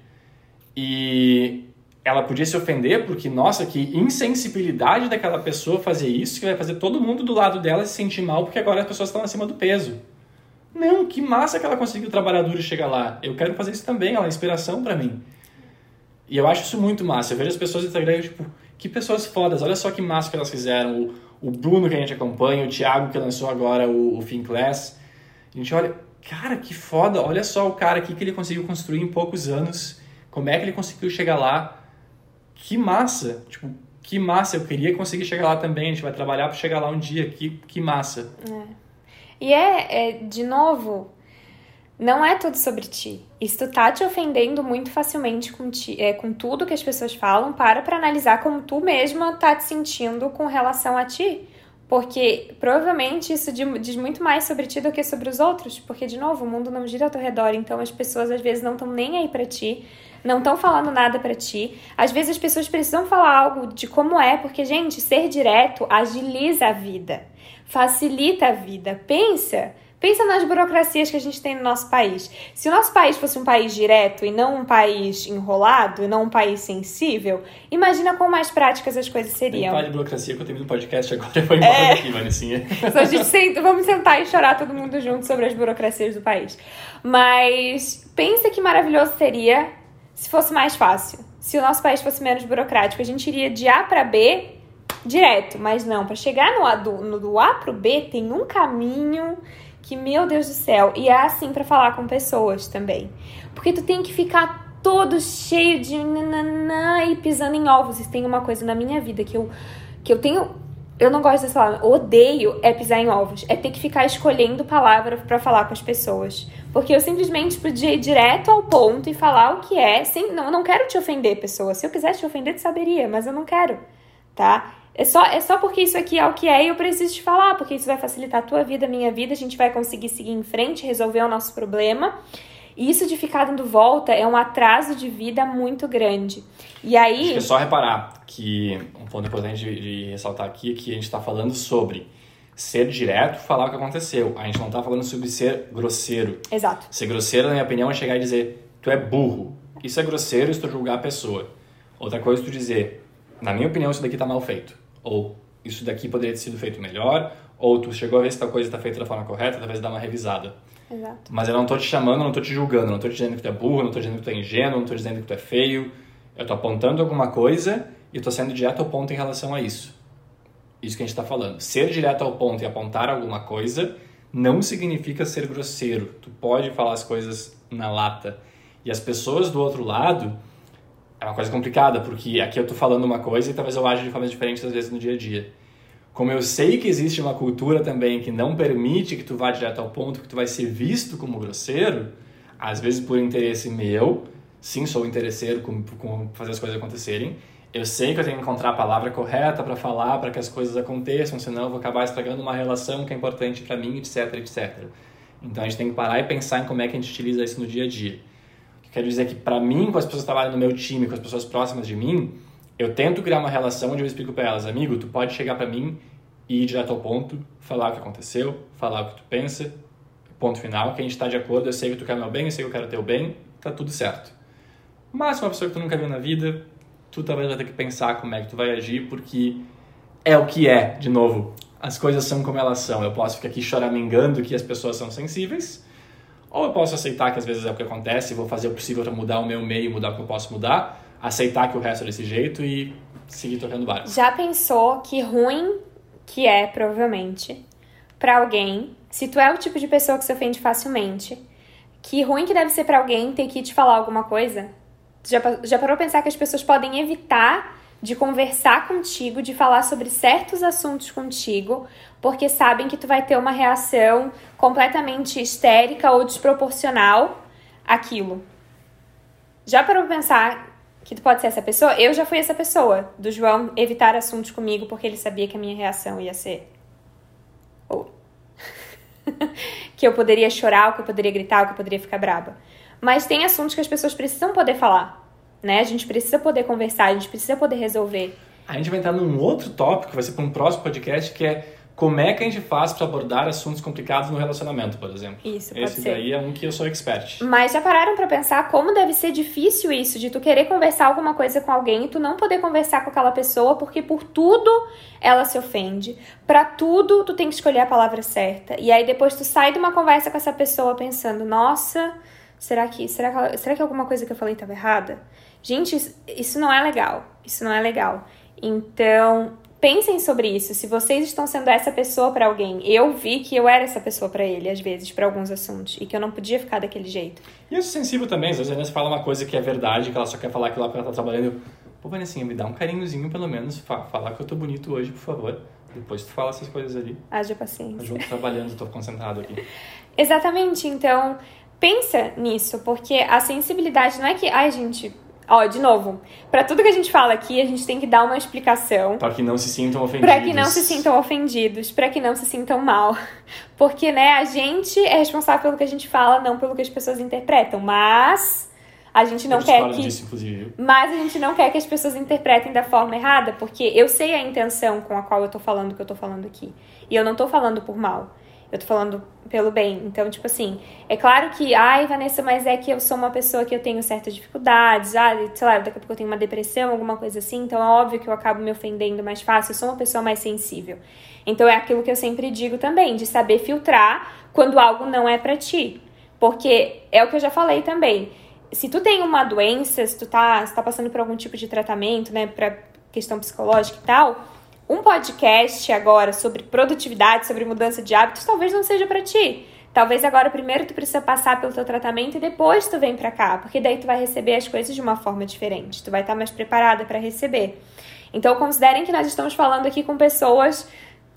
E ela podia se ofender porque, nossa, que insensibilidade daquela pessoa fazer isso, que vai fazer todo mundo do lado dela se sentir mal porque agora as pessoas estão acima do peso. Não, que massa que ela conseguiu trabalhar duro e chegar lá. Eu quero fazer isso também, ela é inspiração para mim. E eu acho isso muito massa. Eu vejo as pessoas no Instagram e tipo, que pessoas fodas, olha só que massa que elas fizeram. O, o Bruno que a gente acompanha, o Thiago que lançou agora o, o Finclass. A gente olha, cara, que foda, olha só o cara aqui que ele conseguiu construir em poucos anos. Como é que ele conseguiu chegar lá? Que massa! Tipo, que massa, eu queria conseguir chegar lá também. A gente vai trabalhar para chegar lá um dia. Que, que massa.
É. E é, é, de novo, não é tudo sobre ti. Isso tá te ofendendo muito facilmente com, ti, é, com tudo que as pessoas falam. Para pra analisar como tu mesma tá te sentindo com relação a ti. Porque provavelmente isso diz muito mais sobre ti do que sobre os outros. Porque, de novo, o mundo não gira ao teu redor. Então as pessoas às vezes não estão nem aí para ti. Não estão falando nada para ti. Às vezes as pessoas precisam falar algo de como é. Porque, gente, ser direto agiliza a vida facilita a vida. Pensa, pensa nas burocracias que a gente tem no nosso país. Se o nosso país fosse um país direto e não um país enrolado, e não um país sensível, imagina quão mais práticas as coisas seriam.
De burocracia que eu tenho no podcast agora, [LAUGHS] vou embora é. daqui, Vanessinha. [LAUGHS]
a gente senta, vamos sentar e chorar todo mundo junto sobre as burocracias do país. Mas pensa que maravilhoso seria se fosse mais fácil. Se o nosso país fosse menos burocrático, a gente iria de A para B direto, mas não, para chegar no A do, no, do A pro B tem um caminho que, meu Deus do céu, e é assim para falar com pessoas também. Porque tu tem que ficar todo cheio de nananã e pisando em ovos. E tem uma coisa na minha vida que eu, que eu tenho. Eu não gosto dessa palavra. Odeio é pisar em ovos. É ter que ficar escolhendo palavras para falar com as pessoas. Porque eu simplesmente podia ir direto ao ponto e falar o que é. Sem, não, não quero te ofender, pessoa. Se eu quisesse te ofender, tu saberia, mas eu não quero. Tá? É só, é só porque isso aqui é o que é e eu preciso te falar, porque isso vai facilitar a tua vida, a minha vida, a gente vai conseguir seguir em frente, resolver o nosso problema. E isso de ficar dando volta é um atraso de vida muito grande. E aí.
Acho que é só reparar que um ponto importante de, de ressaltar aqui é que a gente está falando sobre ser direto, falar o que aconteceu. A gente não está falando sobre ser grosseiro.
Exato.
Ser grosseiro, na minha opinião, é chegar e dizer: tu é burro. Isso é grosseiro, isso é julgar a pessoa. Outra coisa é tu dizer: na minha opinião, isso daqui está mal feito ou isso daqui poderia ter sido feito melhor, ou tu chegou a ver se tal coisa está feita da forma correta, talvez dar uma revisada.
Exato.
Mas eu não estou te chamando, não estou te julgando, não estou te dizendo que tu é burro, não estou dizendo que tu é ingênuo, não estou dizendo que tu é feio. Eu estou apontando alguma coisa e estou sendo direto ao ponto em relação a isso. Isso que a gente está falando. Ser direto ao ponto e apontar alguma coisa não significa ser grosseiro. Tu pode falar as coisas na lata. E as pessoas do outro lado, é uma coisa complicada, porque aqui eu tô falando uma coisa e talvez eu aja de formas diferentes às vezes no dia a dia. Como eu sei que existe uma cultura também que não permite que tu vá direto ao ponto, que tu vai ser visto como grosseiro, às vezes por interesse meu, sim, sou interesseiro com, com fazer as coisas acontecerem, eu sei que eu tenho que encontrar a palavra correta para falar, para que as coisas aconteçam, senão eu vou acabar estragando uma relação que é importante para mim, etc, etc. Então a gente tem que parar e pensar em como é que a gente utiliza isso no dia a dia. Quero dizer que, para mim, com as pessoas que trabalham no meu time, com as pessoas próximas de mim, eu tento criar uma relação onde eu explico para elas, amigo, tu pode chegar para mim e ir direto ao ponto, falar o que aconteceu, falar o que tu pensa, ponto final, que a gente está de acordo, eu sei que tu quer meu bem, eu sei que eu quero teu bem, tá tudo certo. Mas uma pessoa que tu nunca viu na vida, tu talvez vai ter que pensar como é que tu vai agir, porque é o que é, de novo. As coisas são como elas são. Eu posso ficar aqui choramingando que as pessoas são sensíveis, ou eu posso aceitar que às vezes é o que acontece, vou fazer o possível para mudar o meu meio, mudar o que eu posso mudar, aceitar que o resto é desse jeito e seguir tocando barco.
Já pensou que ruim que é, provavelmente, para alguém, se tu é o tipo de pessoa que se ofende facilmente, que ruim que deve ser para alguém ter que te falar alguma coisa? Já, já parou a pensar que as pessoas podem evitar de conversar contigo, de falar sobre certos assuntos contigo, porque sabem que tu vai ter uma reação completamente histérica ou desproporcional àquilo. Já parou pra pensar que tu pode ser essa pessoa? Eu já fui essa pessoa, do João evitar assuntos comigo porque ele sabia que a minha reação ia ser. Oh. [LAUGHS] que eu poderia chorar, que eu poderia gritar, que eu poderia ficar braba. Mas tem assuntos que as pessoas precisam poder falar né? A gente precisa poder conversar, a gente precisa poder resolver.
A gente vai entrar num outro tópico, vai ser para um próximo podcast, que é como é que a gente faz para abordar assuntos complicados no relacionamento, por exemplo.
Isso, pode
Esse
ser.
daí é um que eu sou expert.
Mas já pararam pra pensar como deve ser difícil isso de tu querer conversar alguma coisa com alguém e tu não poder conversar com aquela pessoa porque por tudo ela se ofende. Pra tudo tu tem que escolher a palavra certa. E aí depois tu sai de uma conversa com essa pessoa pensando: "Nossa, será que será que, será que alguma coisa que eu falei estava errada?" Gente, isso, não é legal. Isso não é legal. Então, pensem sobre isso. Se vocês estão sendo essa pessoa pra alguém, eu vi que eu era essa pessoa pra ele às vezes pra alguns assuntos e que eu não podia ficar daquele jeito.
E eu sou sensível também, às vezes a Vanessa fala uma coisa que é verdade, que ela só quer falar aquilo lá porque ela tá trabalhando. Pô, Vanessa, me dá um carinhozinho pelo menos, fa falar que eu tô bonito hoje, por favor. Depois tu fala essas coisas ali.
Haja
Tá
paciência.
junto trabalhando, tô concentrado aqui.
Exatamente, então pensa nisso, porque a sensibilidade não é que, ai gente, ó, de novo, pra tudo que a gente fala aqui, a gente tem que dar uma explicação
Para que não se sintam ofendidos.
Pra que não se sintam ofendidos, pra que não se sintam mal. [LAUGHS] Porque, né, a gente é responsável pelo que a gente fala, não pelo que as pessoas interpretam, mas a gente não
eu
quer que
disso, inclusive.
mas a gente não quer que as pessoas interpretem da forma errada, porque eu sei a intenção com a qual eu tô falando o que eu tô falando aqui. E eu não tô falando por mal. Eu tô falando pelo bem. Então, tipo assim, é claro que, ai, Vanessa, mas é que eu sou uma pessoa que eu tenho certas dificuldades, ah, sei lá, daqui a pouco eu tenho uma depressão, alguma coisa assim, então é óbvio que eu acabo me ofendendo mais fácil, eu sou uma pessoa mais sensível. Então é aquilo que eu sempre digo também, de saber filtrar quando algo não é pra ti. Porque é o que eu já falei também. Se tu tem uma doença, se tu tá, se tá passando por algum tipo de tratamento, né, pra questão psicológica e tal, um podcast agora sobre produtividade, sobre mudança de hábitos, talvez não seja pra ti. Talvez agora primeiro tu precisa passar pelo teu tratamento e depois tu vem pra cá, porque daí tu vai receber as coisas de uma forma diferente. Tu vai estar mais preparada pra receber. Então considerem que nós estamos falando aqui com pessoas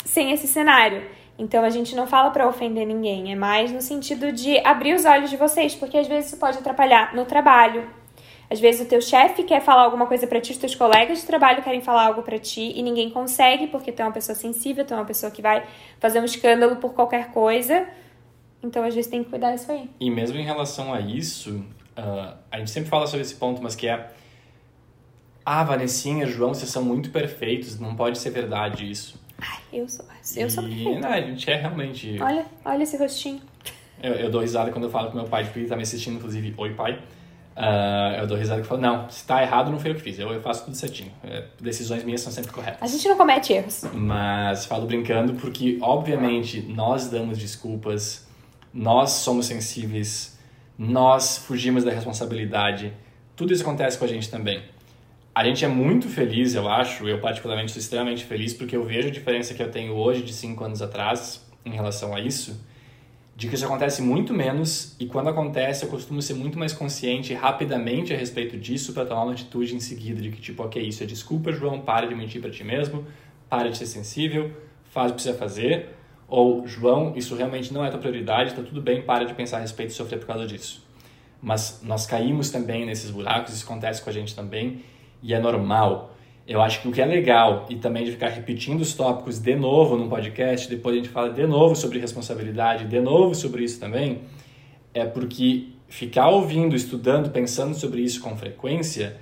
sem esse cenário. Então a gente não fala pra ofender ninguém, é mais no sentido de abrir os olhos de vocês, porque às vezes isso pode atrapalhar no trabalho. Às vezes o teu chefe quer falar alguma coisa pra ti, os teus colegas de trabalho querem falar algo pra ti e ninguém consegue porque tu é uma pessoa sensível, tu é uma pessoa que vai fazer um escândalo por qualquer coisa. Então às vezes tem que cuidar disso aí.
E mesmo em relação a isso, ah, a gente sempre fala sobre esse ponto, mas que é. Ah, Vanessinha, João, vocês são muito perfeitos, não pode ser verdade isso.
Ai, eu sou, eu sou perfeita.
não, a gente é realmente.
Olha, olha esse rostinho.
Eu, eu dou risada quando eu falo com meu pai, porque ele tá me assistindo, inclusive, oi pai. Ah, eu dou risada e falo, não, se tá errado não foi eu que fiz, eu, eu faço tudo certinho. É, decisões minhas são sempre corretas.
A gente não comete erros.
Mas falo brincando porque, obviamente, nós damos desculpas, nós somos sensíveis, nós fugimos da responsabilidade. Tudo isso acontece com a gente também. A gente é muito feliz, eu acho, eu particularmente sou extremamente feliz porque eu vejo a diferença que eu tenho hoje de cinco anos atrás em relação a isso, de que isso acontece muito menos e quando acontece eu costumo ser muito mais consciente rapidamente a respeito disso para tomar uma atitude em seguida de que tipo, ok, isso é desculpa, João, para de mentir para ti mesmo, para de ser sensível, faz o que precisa fazer, ou João, isso realmente não é tua prioridade, tá tudo bem, para de pensar a respeito e sofrer por causa disso. Mas nós caímos também nesses buracos, isso acontece com a gente também e é normal. Eu acho que o que é legal e também de ficar repetindo os tópicos de novo num podcast, depois a gente fala de novo sobre responsabilidade, de novo sobre isso também, é porque ficar ouvindo, estudando, pensando sobre isso com frequência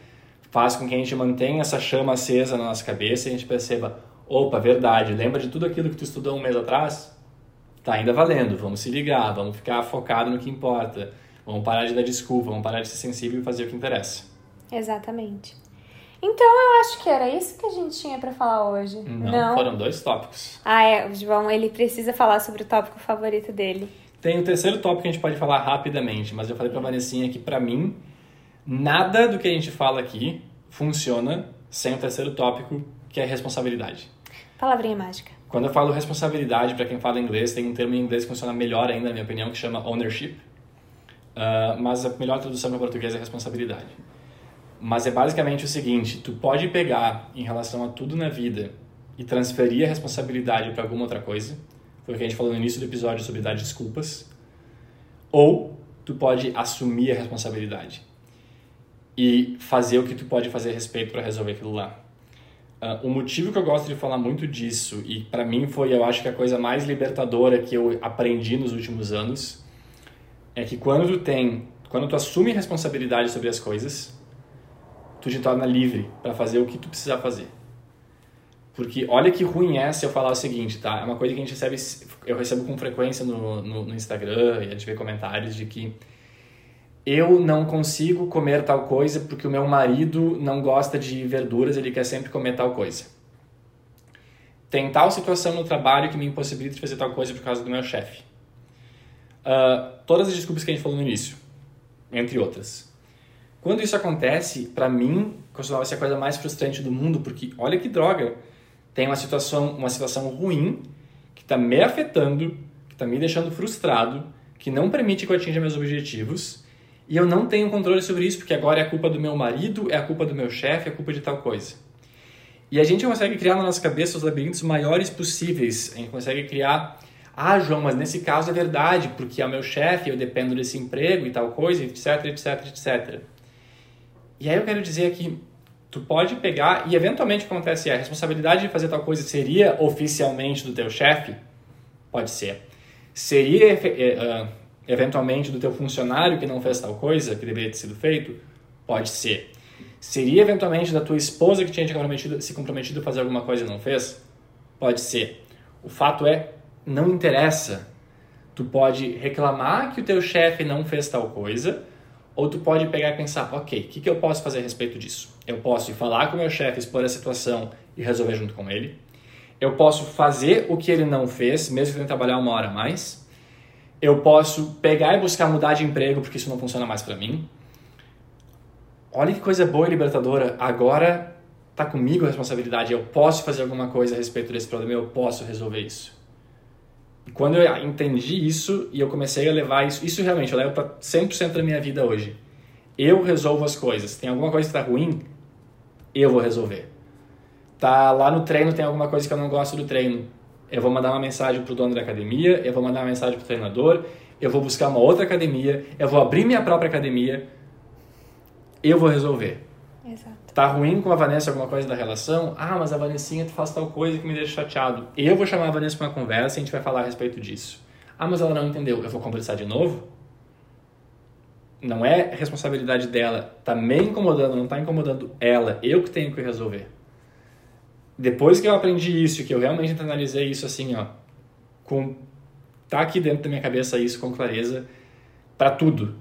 faz com que a gente mantenha essa chama acesa na nossa cabeça e a gente perceba, opa, verdade, lembra de tudo aquilo que tu estudou um mês atrás? Tá ainda valendo, vamos se ligar, vamos ficar focado no que importa, vamos parar de dar desculpa, vamos parar de ser sensível e fazer o que interessa.
Exatamente. Então eu acho que era isso que a gente tinha pra falar hoje.
Não, foram dois tópicos.
Ah, é, o João, ele precisa falar sobre o tópico favorito dele.
Tem o terceiro tópico que a gente pode falar rapidamente, mas eu falei pra Vanessinha que pra mim, nada do que a gente fala aqui funciona sem o terceiro tópico, que é responsabilidade.
Palavrinha mágica.
Quando eu falo responsabilidade, para quem fala inglês, tem um termo em inglês que funciona melhor ainda, na minha opinião, que chama ownership. Uh, mas a melhor tradução para português é responsabilidade. Mas é basicamente o seguinte: tu pode pegar em relação a tudo na vida e transferir a responsabilidade para alguma outra coisa. Foi o que a gente falou no início do episódio sobre dar desculpas. Ou tu pode assumir a responsabilidade e fazer o que tu pode fazer a respeito para resolver aquilo lá. Uh, o motivo que eu gosto de falar muito disso, e para mim foi, eu acho que a coisa mais libertadora que eu aprendi nos últimos anos, é que quando tu tem, quando tu assume responsabilidade sobre as coisas, tu te torna livre para fazer o que tu precisa fazer. Porque olha que ruim é se eu falar o seguinte, tá? É uma coisa que a gente recebe, eu recebo com frequência no, no, no Instagram e a gente vê comentários de que eu não consigo comer tal coisa porque o meu marido não gosta de verduras, ele quer sempre comer tal coisa. Tem tal situação no trabalho que me impossibilita de fazer tal coisa por causa do meu chefe. Uh, todas as desculpas que a gente falou no início, entre outras. Quando isso acontece, para mim, costumava ser a coisa mais frustrante do mundo, porque olha que droga, tem uma situação, uma situação ruim que está me afetando, que está me deixando frustrado, que não permite que eu atinja meus objetivos, e eu não tenho controle sobre isso, porque agora é a culpa do meu marido, é a culpa do meu chefe, é a culpa de tal coisa. E a gente consegue criar na nossa cabeça os labirintos maiores possíveis. A gente consegue criar, ah, João, mas nesse caso é verdade, porque é o meu chefe, eu dependo desse emprego e tal coisa, etc, etc, etc. E aí eu quero dizer que tu pode pegar e eventualmente acontece a responsabilidade de fazer tal coisa seria oficialmente do teu chefe? Pode ser. Seria uh, eventualmente do teu funcionário que não fez tal coisa que deveria ter sido feito? Pode ser. Seria eventualmente da tua esposa que tinha comprometido, se comprometido a fazer alguma coisa e não fez? Pode ser. O fato é, não interessa. Tu pode reclamar que o teu chefe não fez tal coisa, ou tu pode pegar e pensar, ok, o que, que eu posso fazer a respeito disso? Eu posso ir falar com o meu chefe, expor a situação e resolver junto com ele. Eu posso fazer o que ele não fez, mesmo que ele trabalhar uma hora a mais. Eu posso pegar e buscar mudar de emprego porque isso não funciona mais para mim. Olha que coisa boa e libertadora. Agora tá comigo a responsabilidade. Eu posso fazer alguma coisa a respeito desse problema, eu posso resolver isso. Quando eu entendi isso e eu comecei a levar isso, isso realmente eu levo para 100% da minha vida hoje. Eu resolvo as coisas. Tem alguma coisa que está ruim? Eu vou resolver. Tá lá no treino, tem alguma coisa que eu não gosto do treino. Eu vou mandar uma mensagem pro dono da academia, eu vou mandar uma mensagem pro treinador, eu vou buscar uma outra academia, eu vou abrir minha própria academia. Eu vou resolver.
Exato.
Tá ruim com a Vanessa alguma coisa da relação? Ah, mas a Vanessinha tu faz tal coisa que me deixa chateado. Eu vou chamar a Vanessa para uma conversa e a gente vai falar a respeito disso. Ah, mas ela não entendeu. Eu vou conversar de novo? Não é responsabilidade dela. Tá me incomodando, não tá incomodando ela. Eu que tenho que resolver. Depois que eu aprendi isso, que eu realmente analisei isso assim, ó, com tá aqui dentro da minha cabeça isso com clareza para tudo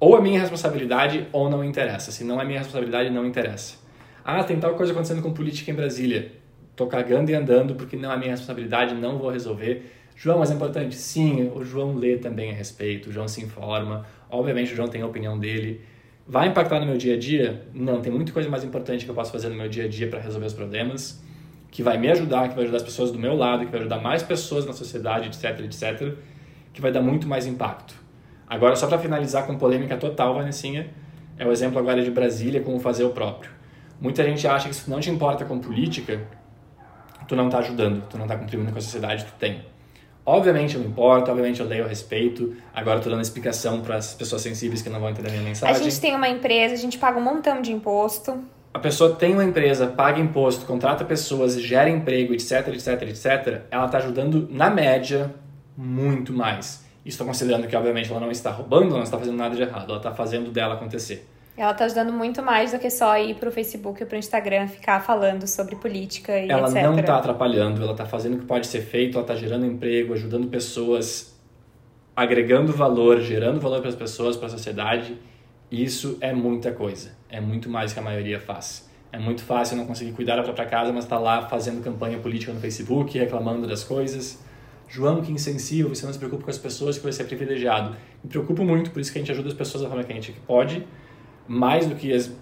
ou é minha responsabilidade ou não interessa. Se não é minha responsabilidade, não interessa. Ah, tem tal coisa acontecendo com política em Brasília. Tô cagando e andando porque não é minha responsabilidade, não vou resolver. João, mas é importante? Sim, o João lê também a respeito, o João se informa. Obviamente o João tem a opinião dele. Vai impactar no meu dia a dia? Não, tem muita coisa mais importante que eu posso fazer no meu dia a dia para resolver os problemas, que vai me ajudar, que vai ajudar as pessoas do meu lado, que vai ajudar mais pessoas na sociedade, etc, etc, que vai dar muito mais impacto. Agora, só para finalizar com polêmica total, Vanessinha, é o exemplo agora de Brasília, como fazer o próprio. Muita gente acha que se não te importa com política, tu não está ajudando, tu não está contribuindo com a sociedade, tu tem. Obviamente eu me importo, obviamente eu leio a respeito. Agora eu tô dando explicação para as pessoas sensíveis que não vão entender a minha mensagem.
A gente tem uma empresa, a gente paga um montão de imposto.
A pessoa tem uma empresa, paga imposto, contrata pessoas, gera emprego, etc, etc, etc. Ela está ajudando, na média, muito mais. Estou considerando que, obviamente, ela não está roubando, não está fazendo nada de errado, ela está fazendo dela acontecer.
Ela está ajudando muito mais do que só ir para o Facebook ou para o Instagram ficar falando sobre política e
ela
etc.
Ela não está atrapalhando, ela está fazendo o que pode ser feito, ela está gerando emprego, ajudando pessoas, agregando valor, gerando valor para as pessoas, para a sociedade. Isso é muita coisa, é muito mais que a maioria faz. É muito fácil não conseguir cuidar da própria casa, mas está lá fazendo campanha política no Facebook, reclamando das coisas João, que insensível, você não se preocupa com as pessoas que você é privilegiado. Me preocupo muito, por isso que a gente ajuda as pessoas da forma que a gente pode, mais do que as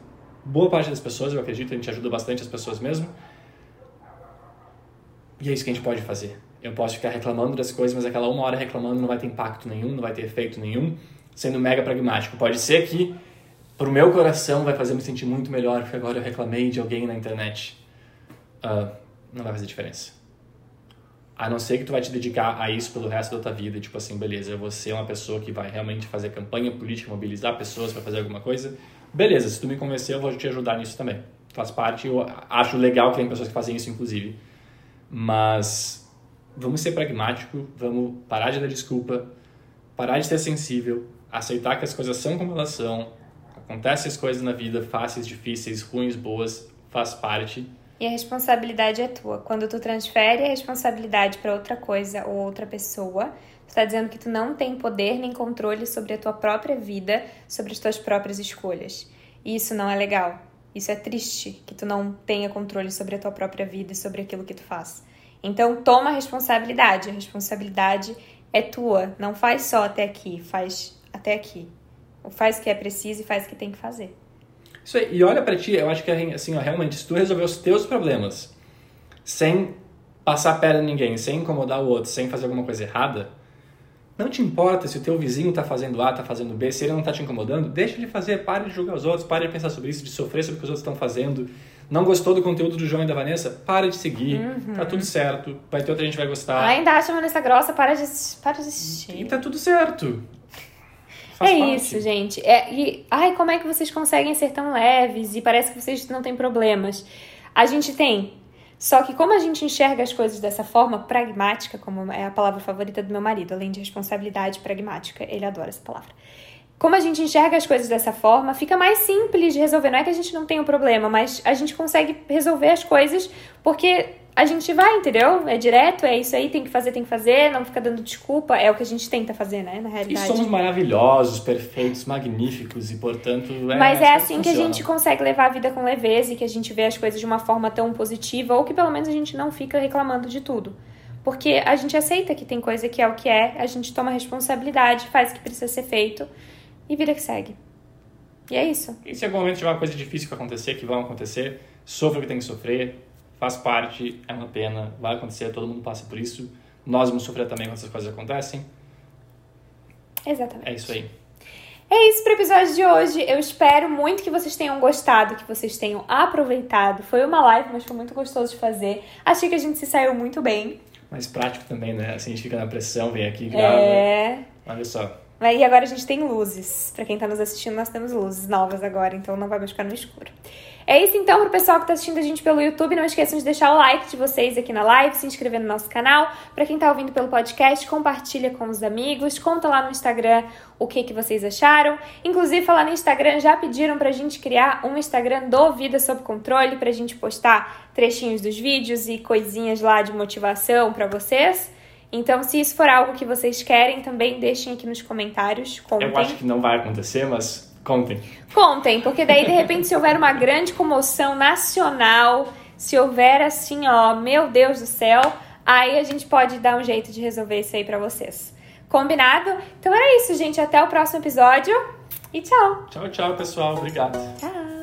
boa parte das pessoas, eu acredito, a gente ajuda bastante as pessoas mesmo. E é isso que a gente pode fazer. Eu posso ficar reclamando das coisas, mas aquela uma hora reclamando não vai ter impacto nenhum, não vai ter efeito nenhum, sendo mega pragmático. Pode ser que pro meu coração vai fazer me sentir muito melhor, porque agora eu reclamei de alguém na internet. Uh, não vai fazer diferença. A não ser que tu vai te dedicar a isso pelo resto da tua vida, tipo assim, beleza, vou ser uma pessoa que vai realmente fazer campanha política, mobilizar pessoas para fazer alguma coisa. Beleza, se tu me convencer, eu vou te ajudar nisso também. Faz parte, eu acho legal que tem pessoas que fazem isso, inclusive. Mas vamos ser pragmático, vamos parar de dar desculpa, parar de ser sensível, aceitar que as coisas são como elas são, acontecem as coisas na vida, fáceis, difíceis, ruins, boas, faz parte
e a responsabilidade é tua. Quando tu transfere a responsabilidade para outra coisa ou outra pessoa, tu está dizendo que tu não tem poder nem controle sobre a tua própria vida, sobre as tuas próprias escolhas. E isso não é legal. Isso é triste que tu não tenha controle sobre a tua própria vida e sobre aquilo que tu faz. Então toma a responsabilidade. A responsabilidade é tua. Não faz só até aqui, faz até aqui. Faz o que é preciso e faz o que tem que fazer.
Isso aí. E olha para ti, eu acho que assim, ó, realmente, se tu resolver os teus problemas sem passar a perna em ninguém, sem incomodar o outro, sem fazer alguma coisa errada, não te importa se o teu vizinho está fazendo A, está fazendo B, se ele não está te incomodando, deixa de fazer, pare de julgar os outros, pare de pensar sobre isso, de sofrer sobre o que os outros estão fazendo. Não gostou do conteúdo do João e da Vanessa? Para de seguir, uhum. tá tudo certo, vai ter outra gente que vai gostar.
Ainda acha Vanessa grossa, para de, para de assistir.
E tá tudo certo.
Faz é parte. isso, gente. É, e, ai, como é que vocês conseguem ser tão leves e parece que vocês não têm problemas? A gente tem. Só que como a gente enxerga as coisas dessa forma pragmática, como é a palavra favorita do meu marido, além de responsabilidade pragmática, ele adora essa palavra. Como a gente enxerga as coisas dessa forma, fica mais simples de resolver. Não é que a gente não tenha um problema, mas a gente consegue resolver as coisas porque a gente vai, entendeu? É direto, é isso aí, tem que fazer, tem que fazer, não fica dando desculpa, é o que a gente tenta fazer, né, na realidade.
E somos maravilhosos, perfeitos, magníficos e, portanto,
é Mas é assim que, que a gente consegue levar a vida com leveza e que a gente vê as coisas de uma forma tão positiva ou que pelo menos a gente não fica reclamando de tudo. Porque a gente aceita que tem coisa que é o que é, a gente toma responsabilidade, faz o que precisa ser feito e vida que segue. E é isso.
E se em algum momento tiver uma coisa difícil que acontecer, que vão acontecer, sofra o que tem que sofrer, faz parte, é uma pena, vai acontecer, todo mundo passa por isso. Nós vamos sofrer também quando essas coisas acontecem.
Exatamente.
É isso aí.
É isso para o episódio de hoje. Eu espero muito que vocês tenham gostado, que vocês tenham aproveitado. Foi uma live, mas foi muito gostoso de fazer. Achei que a gente se saiu muito bem.
Mais prático também, né? Assim a gente fica na pressão, vem aqui, grava.
É.
Olha só.
E agora a gente tem luzes. Para quem está nos assistindo, nós temos luzes novas agora, então não vai mais ficar no escuro. É isso então pro pessoal que tá assistindo a gente pelo YouTube. Não esqueçam de deixar o like de vocês aqui na live, se inscrever no nosso canal. Para quem tá ouvindo pelo podcast, compartilha com os amigos, conta lá no Instagram o que que vocês acharam. Inclusive, falar no Instagram, já pediram pra gente criar um Instagram do Vida Sob Controle pra gente postar trechinhos dos vídeos e coisinhas lá de motivação para vocês. Então, se isso for algo que vocês querem, também deixem aqui nos comentários. Contem.
Eu acho que não vai acontecer, mas Contem.
Contem, porque daí de repente se houver uma grande comoção nacional, se houver assim, ó, meu Deus do céu, aí a gente pode dar um jeito de resolver isso aí para vocês. Combinado? Então era isso, gente. Até o próximo episódio e tchau.
Tchau, tchau, pessoal. Obrigado.
Tchau.